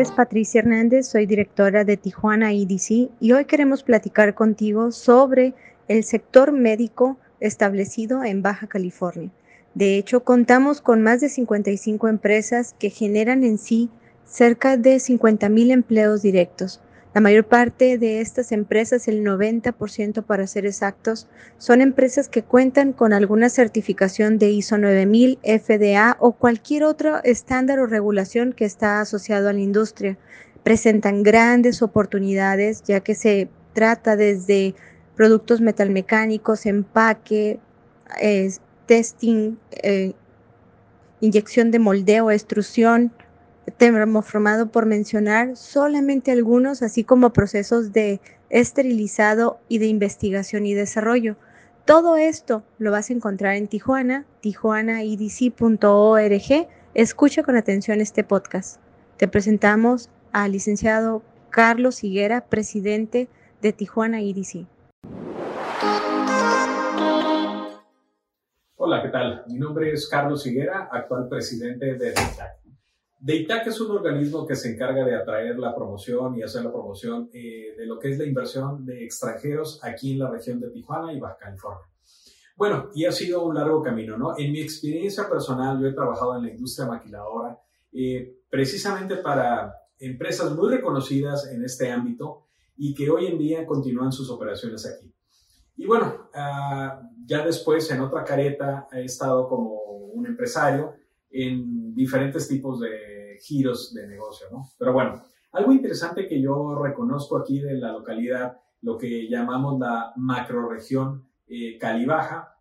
es Patricia Hernández, soy directora de Tijuana EDC y hoy queremos platicar contigo sobre el sector médico establecido en Baja California. De hecho, contamos con más de 55 empresas que generan en sí cerca de 50 mil empleos directos. La mayor parte de estas empresas, el 90% para ser exactos, son empresas que cuentan con alguna certificación de ISO 9000, FDA o cualquier otro estándar o regulación que está asociado a la industria. Presentan grandes oportunidades ya que se trata desde productos metalmecánicos, empaque, testing, eh, inyección de moldeo, extrusión, termoformado por mencionar solamente algunos, así como procesos de esterilizado y de investigación y desarrollo. Todo esto lo vas a encontrar en Tijuana, tijuanaedc.org. Escucha con atención este podcast. Te presentamos al licenciado Carlos Higuera, presidente de Tijuana EDC. Hola, ¿qué tal? Mi nombre es Carlos Higuera, actual presidente de DEITAC. DEITAC es un organismo que se encarga de atraer la promoción y hacer la promoción eh, de lo que es la inversión de extranjeros aquí en la región de Tijuana y Baja California. Bueno, y ha sido un largo camino, ¿no? En mi experiencia personal, yo he trabajado en la industria maquiladora eh, precisamente para empresas muy reconocidas en este ámbito y que hoy en día continúan sus operaciones aquí. Y bueno, ah, ya después en otra careta he estado como un empresario en diferentes tipos de giros de negocio, ¿no? Pero bueno, algo interesante que yo reconozco aquí de la localidad, lo que llamamos la macroregión eh, Calibaja,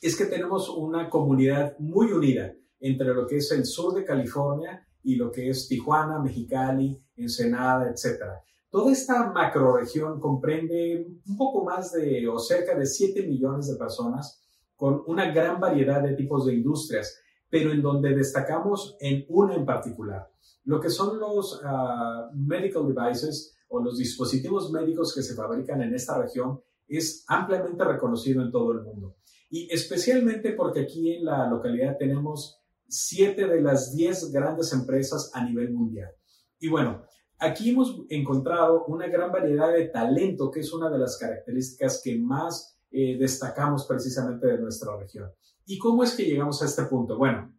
es que tenemos una comunidad muy unida entre lo que es el sur de California y lo que es Tijuana, Mexicali, Ensenada, etc. Toda esta macroregión comprende un poco más de o cerca de 7 millones de personas con una gran variedad de tipos de industrias pero en donde destacamos en una en particular, lo que son los ah, medical devices o los dispositivos médicos que se fabrican en esta región es ampliamente reconocido en todo el mundo. Y especialmente porque aquí en la localidad tenemos siete de las diez grandes empresas a nivel mundial. Y bueno, aquí hemos encontrado una gran variedad de talento, que es una de las características que más eh, destacamos precisamente de nuestra región. ¿Y cómo es que llegamos a este punto? Bueno,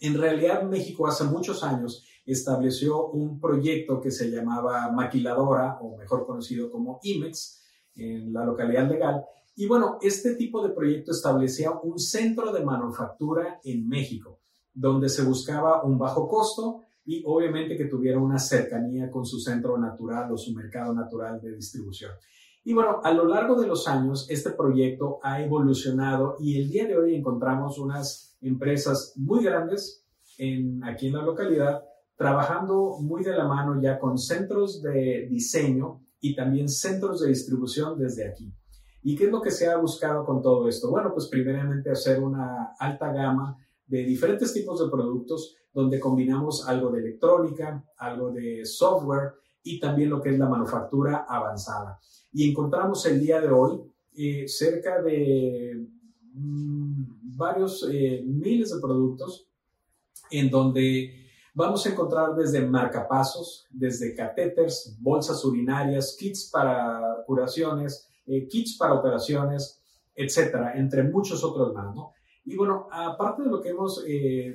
en realidad México hace muchos años estableció un proyecto que se llamaba Maquiladora, o mejor conocido como IMEX, en la localidad legal. Y bueno, este tipo de proyecto establecía un centro de manufactura en México, donde se buscaba un bajo costo y obviamente que tuviera una cercanía con su centro natural o su mercado natural de distribución. Y bueno, a lo largo de los años, este proyecto ha evolucionado y el día de hoy encontramos unas empresas muy grandes en, aquí en la localidad, trabajando muy de la mano ya con centros de diseño y también centros de distribución desde aquí. ¿Y qué es lo que se ha buscado con todo esto? Bueno, pues primeramente hacer una alta gama de diferentes tipos de productos donde combinamos algo de electrónica, algo de software y también lo que es la manufactura avanzada. Y encontramos el día de hoy eh, cerca de mm, varios eh, miles de productos en donde vamos a encontrar desde marcapasos, desde catéteres, bolsas urinarias, kits para curaciones, eh, kits para operaciones, etcétera, entre muchos otros más, ¿no? Y bueno, aparte de lo que hemos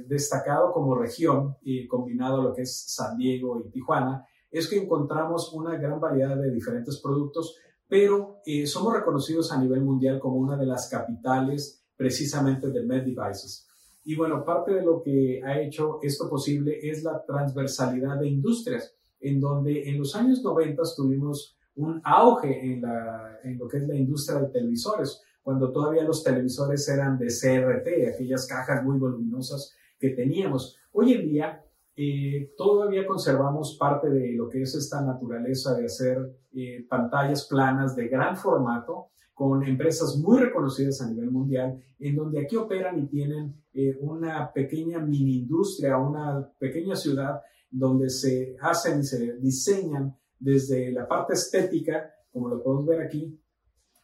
destacado como región combinado lo que es San Diego y Tijuana, es que encontramos una gran variedad de diferentes productos, pero eh, somos reconocidos a nivel mundial como una de las capitales precisamente de med devices. Y bueno, parte de lo que ha hecho esto posible es la transversalidad de industrias, en donde en los años 90 tuvimos un auge en, lo que es la industria de televisores, cuando todavía los televisores eran de CRT, aquellas cajas muy voluminosas que teníamos. Hoy en día eh, todavía conservamos parte de lo que es esta naturaleza de hacer eh, pantallas planas de gran formato con empresas muy reconocidas a nivel mundial, en donde aquí operan y tienen eh, una pequeña mini industria, una pequeña ciudad donde se hacen y se diseñan desde la parte estética, como lo podemos ver aquí,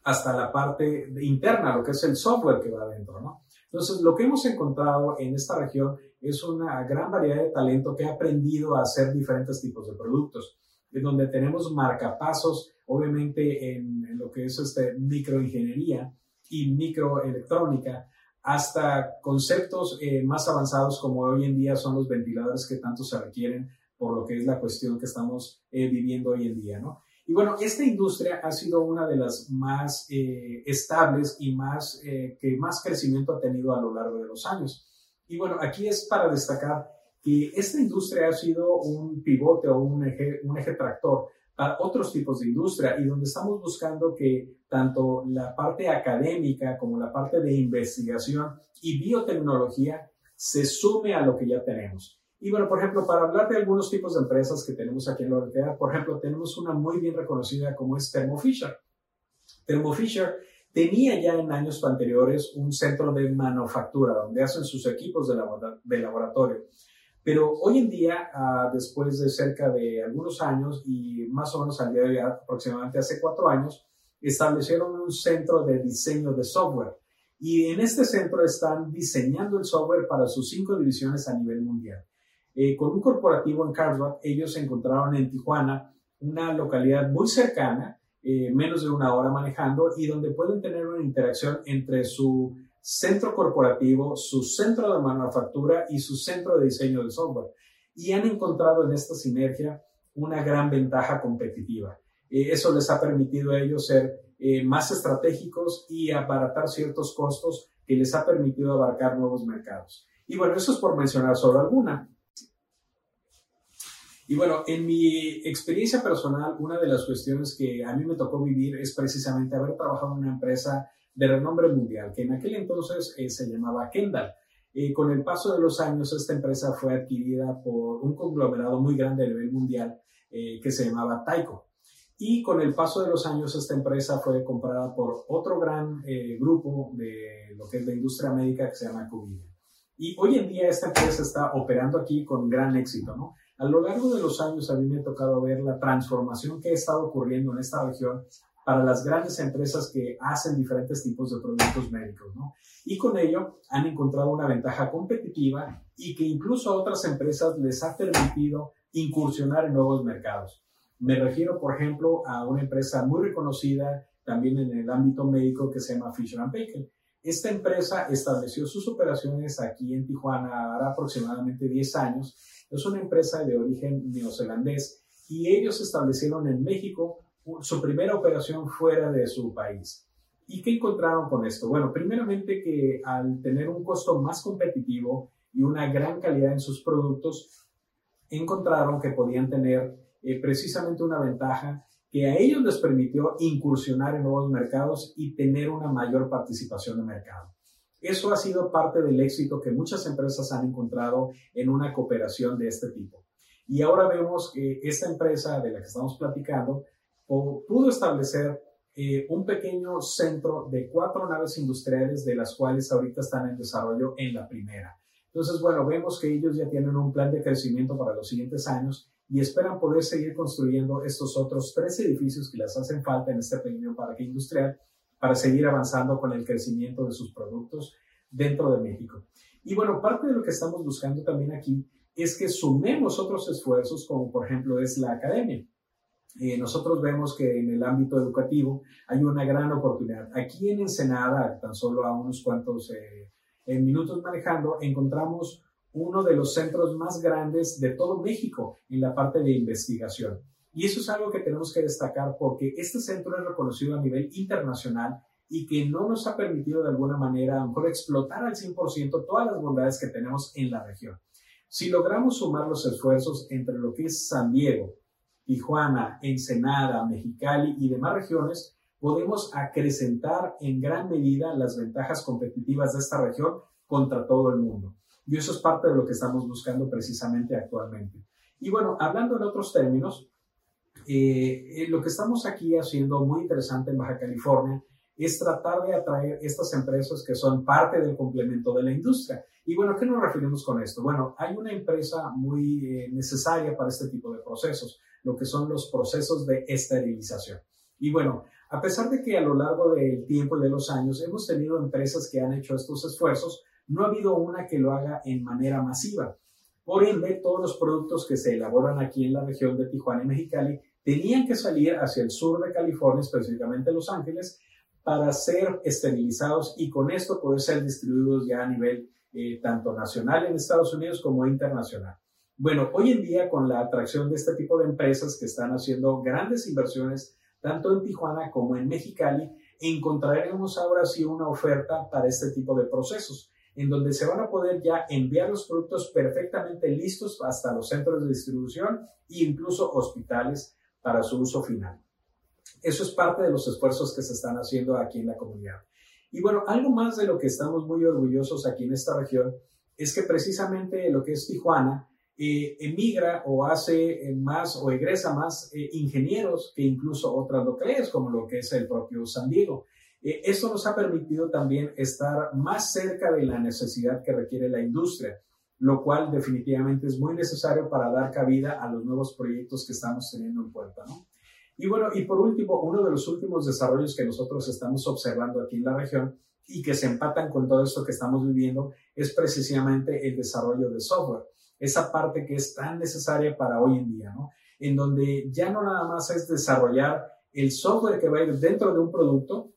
hasta la parte interna, lo que es el software que va adentro, ¿no? Entonces, lo que hemos encontrado en esta región es una gran variedad de talento que ha aprendido a hacer diferentes tipos de productos, en donde tenemos marcapasos, obviamente en, lo que es este, microingeniería y microelectrónica, hasta conceptos eh, más avanzados como hoy en día son los ventiladores que tanto se requieren por lo que es la cuestión que estamos eh, viviendo hoy en día, ¿no? Y bueno, esta industria ha sido una de las más eh, estables y más, que más crecimiento ha tenido a lo largo de los años. Y bueno, aquí es para destacar que esta industria ha sido un pivote o un eje, un eje tractor para otros tipos de industria y donde estamos buscando que tanto la parte académica como la parte de investigación y biotecnología se sume a lo que ya tenemos. Y bueno, por ejemplo, para hablar de algunos tipos de empresas que tenemos aquí en la Ortega, por ejemplo, tenemos una muy bien reconocida como es Thermo Fisher. Thermo Fisher tenía ya en años anteriores un centro de manufactura donde hacen sus equipos de, laboratorio. Pero hoy en día, ah, después de cerca de algunos años y más o menos al día de hoy, aproximadamente hace cuatro años, establecieron un centro de diseño de software. Y en este centro están diseñando el software para sus cinco divisiones a nivel mundial. Eh, con un corporativo en Carlsbad, ellos encontraron en Tijuana, una localidad muy cercana, eh, menos de una hora manejando, y donde pueden tener una interacción entre su centro corporativo, su centro de manufactura y su centro de diseño de software. Y han encontrado en esta sinergia una gran ventaja competitiva. Eh, eso les ha permitido a ellos ser más estratégicos y abaratar ciertos costos que les ha permitido abarcar nuevos mercados. Y bueno, eso es por mencionar solo alguna. Y bueno, en mi experiencia personal, una de las cuestiones que a mí me tocó vivir es precisamente haber trabajado en una empresa de renombre mundial, que en aquel entonces eh, se llamaba Kendall. Eh, con el paso de los años, esta empresa fue adquirida por un conglomerado muy grande a nivel mundial eh, que se llamaba Taiko. Y con el paso de los años, esta empresa fue comprada por otro gran grupo de lo que es la industria médica que se llama Covida. Y hoy en día esta empresa está operando aquí con gran éxito, ¿no? A lo largo de los años a mí me ha tocado ver la transformación que ha estado ocurriendo en esta región para las grandes empresas que hacen diferentes tipos de productos médicos, ¿no? Y con ello han encontrado una ventaja competitiva y que incluso a otras empresas les ha permitido incursionar en nuevos mercados. Me refiero, por ejemplo, a una empresa muy reconocida también en el ámbito médico que se llama Fisher Baker. Esta empresa estableció sus operaciones aquí en Tijuana hace aproximadamente 10 años es una empresa de origen neozelandés y ellos establecieron en México su primera operación fuera de su país. ¿Y qué encontraron con esto? Bueno, primeramente que al tener un costo más competitivo y una gran calidad en sus productos, encontraron que podían tener eh, precisamente una ventaja que a ellos les permitió incursionar en nuevos mercados y tener una mayor participación de mercado. Eso ha sido parte del éxito que muchas empresas han encontrado en una cooperación de este tipo. Y ahora vemos que esta empresa de la que estamos platicando pudo establecer eh, un pequeño centro de cuatro naves industriales, de las cuales ahorita están en desarrollo en la primera. Entonces, bueno, vemos que ellos ya tienen un plan de crecimiento para los siguientes años y esperan poder seguir construyendo estos otros tres edificios que les hacen falta en este pequeño parque industrial para seguir avanzando con el crecimiento de sus productos dentro de México. Y bueno, parte de lo que estamos buscando también aquí es que sumemos otros esfuerzos, como por ejemplo es la academia. Eh, nosotros vemos que en el ámbito educativo hay una gran oportunidad. Aquí en Ensenada, tan solo a unos cuantos eh, minutos manejando, encontramos uno de los centros más grandes de todo México en la parte de investigación. Y eso es algo que tenemos que destacar porque este centro es reconocido a nivel internacional y que no nos ha permitido de alguna manera a lo mejor explotar al 100% todas las bondades que tenemos en la región. Si logramos sumar los esfuerzos entre lo que es San Diego, Tijuana, Ensenada, Mexicali y demás regiones, podemos acrecentar en gran medida las ventajas competitivas de esta región contra todo el mundo. Y eso es parte de lo que estamos buscando precisamente actualmente. Y bueno, hablando en otros términos, eh, eh, lo que estamos aquí haciendo muy interesante en Baja California es tratar de atraer estas empresas que son parte del complemento de la industria. Y bueno, ¿qué nos referimos con esto? Bueno, hay una empresa muy eh, necesaria para este tipo de procesos, lo que son los procesos de esterilización. Y bueno, A pesar de que a lo largo del tiempo y de los años hemos tenido empresas que han hecho estos esfuerzos, no ha habido una que lo haga en manera masiva. Por ende, todos los productos que se elaboran aquí en la región de Tijuana y Mexicali tenían que salir hacia el sur de California, específicamente Los Ángeles, para ser esterilizados y con esto poder ser distribuidos ya a nivel eh, tanto nacional en Estados Unidos como internacional. Bueno, hoy en día con la atracción de este tipo de empresas que están haciendo grandes inversiones tanto en Tijuana como en Mexicali, encontraremos ahora sí una oferta para este tipo de procesos, en donde se van a poder ya enviar los productos perfectamente listos hasta los centros de distribución e incluso hospitales para su uso final. Eso es parte de los esfuerzos que se están haciendo aquí en la comunidad. Y bueno, algo más de lo que estamos muy orgullosos aquí en esta región es que precisamente lo que es Tijuana eh, emigra o hace eh, más o egresa más eh, ingenieros que incluso otras locales, como lo que es el propio San Diego. Esto nos ha permitido también estar más cerca de la necesidad que requiere la industria, lo cual definitivamente es muy necesario para dar cabida a los nuevos proyectos que estamos teniendo en puerta. ¿no? Y bueno, y por último, uno de los últimos desarrollos que nosotros estamos observando aquí en la región y que se empatan con todo esto que estamos viviendo es precisamente el desarrollo de software esa parte que es tan necesaria para hoy en día, ¿no? En donde ya no nada más es desarrollar el software que va a ir dentro de un producto,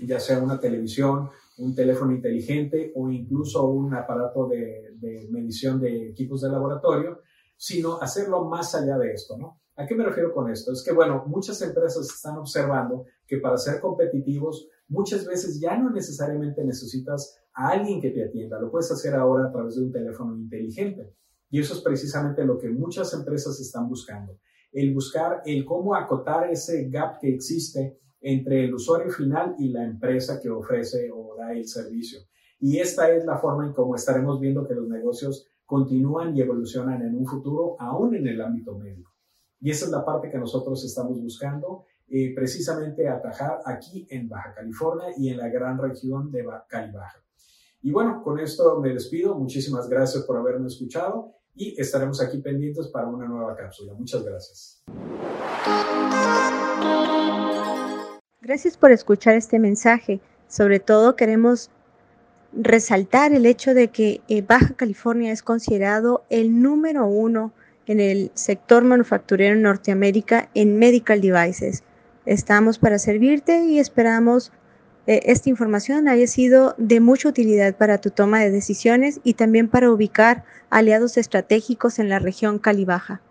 ya sea una televisión, un teléfono inteligente o incluso un aparato de, medición de equipos de laboratorio, sino hacerlo más allá de esto, ¿no? ¿A qué me refiero con esto? Es que, bueno, muchas empresas están observando que para ser competitivos, muchas veces ya no necesariamente necesitas a alguien que te atienda, lo puedes hacer ahora a través de un teléfono inteligente. Y eso es precisamente lo que muchas empresas están buscando. El buscar el cómo acotar ese gap que existe entre el usuario final y la empresa que ofrece o da el servicio. Y esta es la forma en cómo estaremos viendo que los negocios continúan y evolucionan en un futuro, aún en el ámbito médico. Y esa es la parte que nosotros estamos buscando, eh, precisamente atajar aquí en Baja California y en la gran región de Cali Baja. Y bueno, con esto me despido. Muchísimas gracias por haberme escuchado y estaremos aquí pendientes para una nueva cápsula. Muchas gracias. Gracias por escuchar este mensaje. Sobre todo queremos resaltar el hecho de que eh, Baja California es considerado el número uno en el sector manufacturero en Norteamérica en medical devices. Estamos para servirte y esperamos eh, esta información haya sido de mucha utilidad para tu toma de decisiones y también para ubicar aliados estratégicos en la región Calibaja.